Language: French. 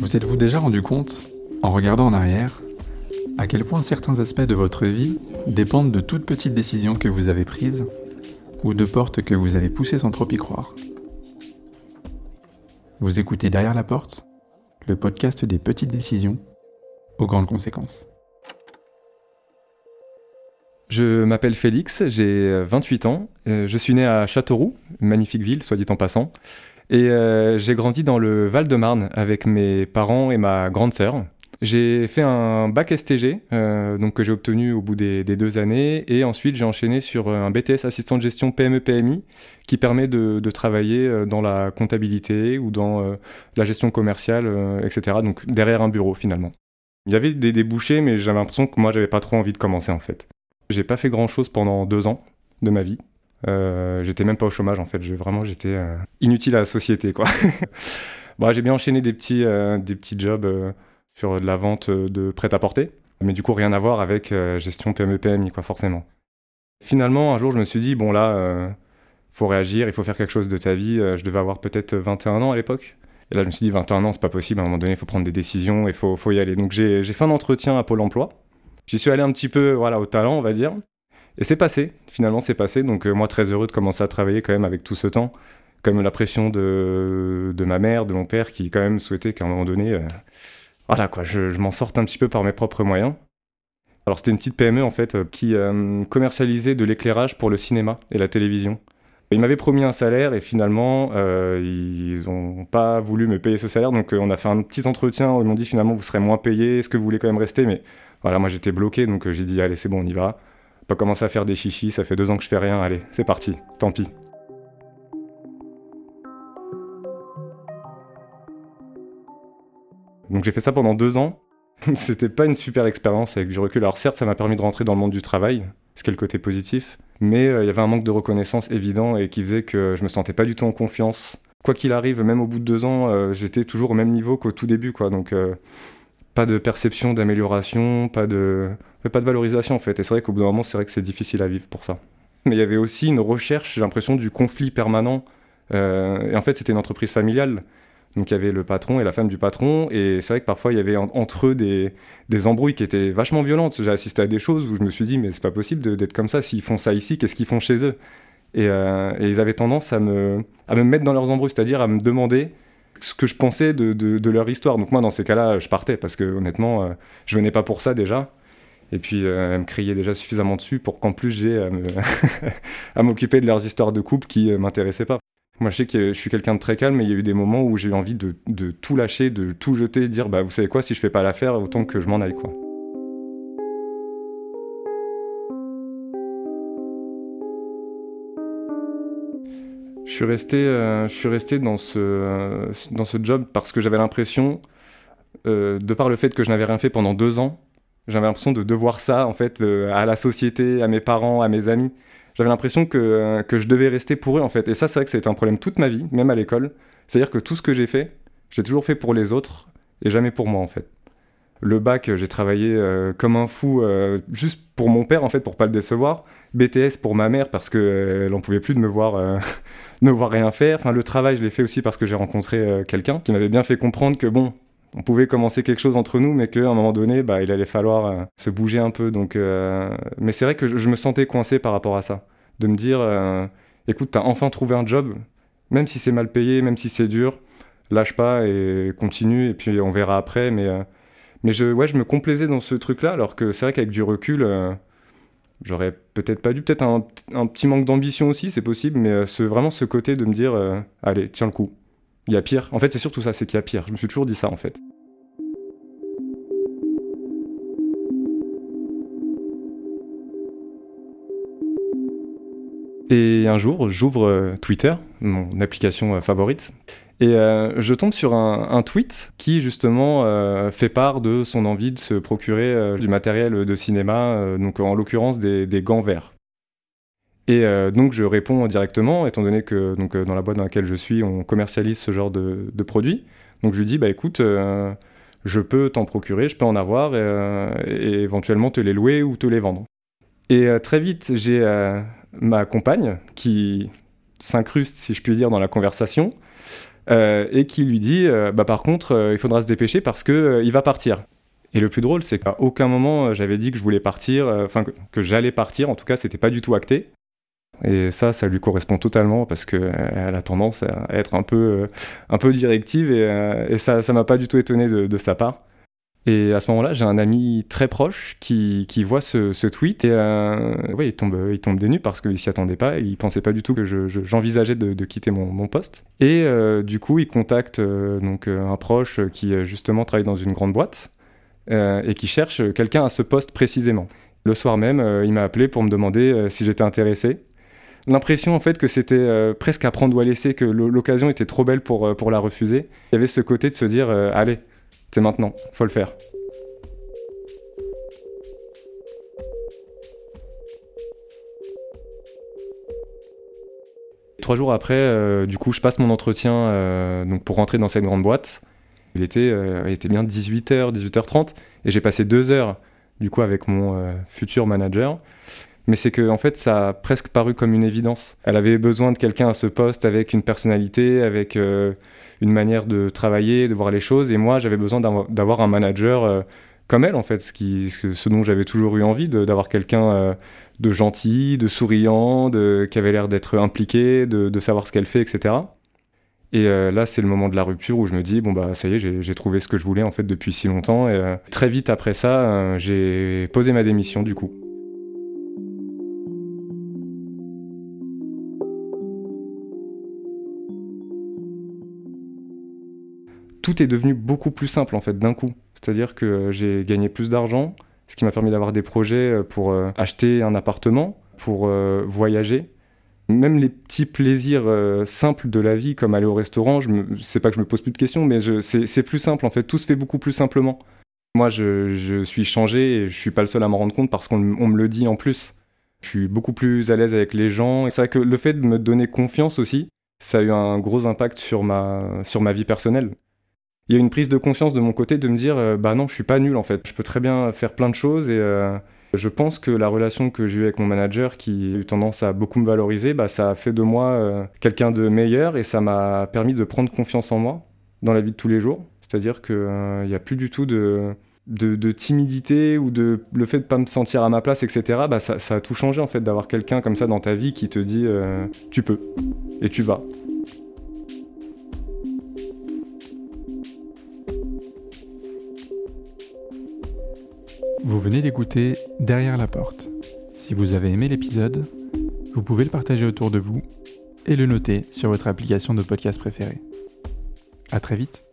Vous êtes-vous déjà rendu compte, en regardant en arrière, à quel point certains aspects de votre vie dépendent de toutes petites décisions que vous avez prises ou de portes que vous avez poussées sans trop y croire? Vous écoutez Derrière la porte, le podcast des petites décisions aux grandes conséquences. Je m'appelle Félix, j'ai 28 ans, euh, je suis né à Châteauroux, magnifique ville, soit dit en passant, et euh, j'ai grandi dans le Val-de-Marne avec mes parents et ma grande sœur. J'ai fait un bac STG, euh, donc que j'ai obtenu au bout des, deux années, et ensuite j'ai enchaîné sur un BTS assistant de gestion PME-PMI, qui permet de, travailler dans la comptabilité ou dans la gestion commerciale, etc. Donc derrière un bureau finalement. Il y avait des débouchés, mais j'avais l'impression que moi j'avais pas trop envie de commencer en fait. J'ai pas fait grand chose pendant deux ans de ma vie. Euh, j'étais même pas au chômage en fait. vraiment, j'étais euh, inutile à la société quoi. bon, j'ai bien enchaîné des petits, euh, des petits jobs sur de la vente de prêt-à-porter, mais du coup rien à voir avec gestion PME-PMI quoi forcément. Finalement, un jour, je me suis dit bon là, faut réagir, il faut faire quelque chose de ta vie. je devais avoir peut-être 21 ans à l'époque. Et là, je me suis dit 21 ans, c'est pas possible. À un moment donné, il faut prendre des décisions, il faut, faut y aller. Donc j'ai fait un entretien à Pôle Emploi. J'y suis allé un petit peu voilà, au talent, on va dire. Et c'est passé, finalement c'est passé. Donc euh, moi très heureux de commencer à travailler quand même avec tout ce temps. Comme la pression de, ma mère, de mon père, qui quand même souhaitait qu'à un moment donné, euh, voilà quoi, je, m'en sorte un petit peu par mes propres moyens. Alors c'était une petite PME en fait euh, qui commercialisait de l'éclairage pour le cinéma et la télévision. Ils m'avaient promis un salaire et finalement ils n'ont pas voulu me payer ce salaire. Donc on a fait un petit entretien où ils m'ont dit finalement vous serez moins payé, est-ce que vous voulez quand même rester? Mais voilà, moi j'étais bloqué, donc j'ai dit allez c'est bon, on y va. Pas commencer à faire des chichis, ça fait deux ans que je fais rien, allez, c'est parti, tant pis. Donc j'ai fait ça pendant deux ans. C'était pas une super expérience avec du recul. Alors certes, ça m'a permis de rentrer dans le monde du travail, ce qui est le côté positif, mais euh, il y avait un manque de reconnaissance évident et qui faisait que je me sentais pas du tout en confiance. Quoi qu'il arrive, même au bout de deux ans, euh, j'étais toujours au même niveau qu'au tout début, quoi. Donc pas de perception d'amélioration, pas de, pas de valorisation en fait. Et c'est vrai qu'au bout d'un moment, c'est vrai que c'est difficile à vivre pour ça. Mais il y avait aussi une recherche, j'ai l'impression, du conflit permanent. Euh, et en fait, c'était une entreprise familiale. Donc il y avait le patron et la femme du patron. Et c'est vrai que parfois, il y avait entre eux des, des embrouilles qui étaient vachement violentes. J'ai assisté à des choses où je me suis dit, mais c'est pas possible d'être comme ça. S'ils font ça ici, qu'est-ce qu'ils font chez eux? Et, euh, et, ils avaient tendance à me, à me mettre dans leurs embrouilles, c'est-à-dire à me demander ce que je pensais de, de, leur histoire. Donc moi, dans ces cas-là, je partais parce que honnêtement, euh, je venais pas pour ça déjà. Et puis, euh, elle me criait déjà suffisamment dessus pour qu'en plus j'ai à m'occuper de leurs histoires de couple qui euh, m'intéressaient pas. Moi, je sais que je suis quelqu'un de très calme, mais il y a eu des moments où j'ai eu envie de, de, tout lâcher, de tout jeter, de dire, bah, vous savez quoi, si je fais pas l'affaire, autant que je m'en aille, quoi. Suis resté, euh, je suis resté dans, ce, euh, dans ce job parce que j'avais l'impression, euh, de par le fait que je n'avais rien fait pendant deux ans, j'avais l'impression de devoir ça en fait à la société, à mes parents, à mes amis. J'avais l'impression que, que je devais rester pour eux en fait. Et ça, c'est vrai que été un problème toute ma vie, même à l'école. C'est-à-dire que tout ce que j'ai fait, j'ai toujours fait pour les autres et jamais pour moi en fait. Le bac, j'ai travaillé comme un fou juste pour mon père en fait, pour pas le décevoir. BTS pour ma mère parce qu'elle euh, n'en pouvait plus de me voir, euh, me voir rien faire. Enfin, le travail, je l'ai fait aussi parce que j'ai rencontré euh, quelqu'un qui m'avait bien fait comprendre que bon, on pouvait commencer quelque chose entre nous, mais qu'à un moment donné, bah, il allait falloir se bouger un peu. Donc, mais c'est vrai que je, me sentais coincé par rapport à ça, de me dire, écoute, t'as enfin trouvé un job, même si c'est mal payé, même si c'est dur, lâche pas et continue, et puis on verra après. Mais, mais je, ouais, je me complaisais dans ce truc-là, alors que c'est vrai qu'avec du recul J'aurais peut-être pas dû, peut-être un, petit manque d'ambition aussi, c'est possible, mais euh, vraiment ce côté de me dire, euh, allez, tiens le coup. Il y a pire. En fait, c'est surtout ça, c'est qu'il y a pire. Je me suis toujours dit ça, en fait. Et un jour, j'ouvre euh, Twitter, mon application favorite, et euh, je tombe sur un, tweet qui justement euh, fait part de son envie de se procurer euh, du matériel de cinéma, donc en l'occurrence des, gants verts. Et donc je réponds directement, étant donné que donc, dans la boîte dans laquelle je suis, on commercialise ce genre de, produits. Donc je lui dis, bah écoute, je peux t'en procurer, je peux en avoir, et, éventuellement te les louer ou te les vendre. Et très vite, j'ai ma compagne qui s'incruste, si je puis dire, dans la conversation et qui lui dit bah, par contre, il faudra se dépêcher parce qu'il il va partir. Et le plus drôle, c'est qu'à aucun moment j'avais dit que je voulais partir, enfin que, j'allais partir, en tout cas, c'était pas du tout acté. Et ça, ça lui correspond totalement parce qu'elle a tendance à être un peu, un peu directive et, ça ça m'a pas du tout étonné de sa part. Et à ce moment-là, j'ai un ami très proche qui, voit ce, tweet et euh, ouais, il, tombe, il tombe des nues parce qu'il s'y attendait pas. il pensait pas du tout que j'envisageais de, quitter mon, poste. Et euh, du coup, il contacte euh, donc un proche qui justement travaille dans une grande boîte et qui cherche quelqu'un à ce poste précisément. Le soir même, il m'a appelé pour me demander si j'étais intéressé. L'impression en fait que c'était presque à prendre ou à laisser, que l'occasion était trop belle pour la refuser. Il y avait ce côté de se dire allez c'est maintenant, faut le faire. Trois jours après, euh, du coup, je passe mon entretien euh, donc pour rentrer dans cette grande boîte. Il était, euh, était bien 18h, 18h30, et j'ai passé deux heures du coup avec mon futur manager. Mais c'est que en fait, ça a presque paru comme une évidence. Elle avait besoin de quelqu'un à ce poste avec une personnalité, avec une manière de travailler, de voir les choses. Et moi, j'avais besoin d'avoir un manager euh, comme elle, en fait, ce, dont j'avais toujours eu envie, d'avoir quelqu'un euh, de gentil, de souriant, de, qui avait l'air d'être impliqué, de, savoir ce qu'elle fait, etc. Et euh, là, c'est le moment de la rupture où je me dis, bon, bah, ça y est, j'ai trouvé ce que je voulais, en fait, depuis si longtemps. Et très vite après ça, j'ai posé ma démission, du coup. Tout est devenu beaucoup plus simple en fait d'un coup. C'est-à-dire que euh, j'ai gagné plus d'argent, ce qui m'a permis d'avoir des projets euh, pour euh, acheter un appartement, pour voyager. Même les petits plaisirs simples de la vie, comme aller au restaurant, je me... c'est pas que je me pose plus de questions, mais c'est plus simple en fait. Tout se fait beaucoup plus simplement. Moi, je, suis changé et je suis pas le seul à m'en rendre compte parce qu'on me le dit en plus. Je suis beaucoup plus à l'aise avec les gens. Et c'est vrai que le fait de me donner confiance aussi, ça a eu un gros impact sur ma, sur ma vie personnelle il y a une prise de conscience de mon côté de me dire euh, bah non, je suis pas nul en fait. Je peux très bien faire plein de choses et euh, je pense que la relation que j'ai eue avec mon manager, qui a eu tendance à beaucoup me valoriser, bah, ça a fait de moi euh, quelqu'un de meilleur et ça m'a permis de prendre confiance en moi dans la vie de tous les jours. C'est-à-dire qu'il n'y a plus du tout de, timidité ou de le fait de pas me sentir à ma place, etc. Bah, ça a tout changé en fait d'avoir quelqu'un comme ça dans ta vie qui te dit tu peux et tu vas. Vous venez d'écouter Derrière la porte. Si vous avez aimé l'épisode, vous pouvez le partager autour de vous et le noter sur votre application de podcast préférée. À très vite.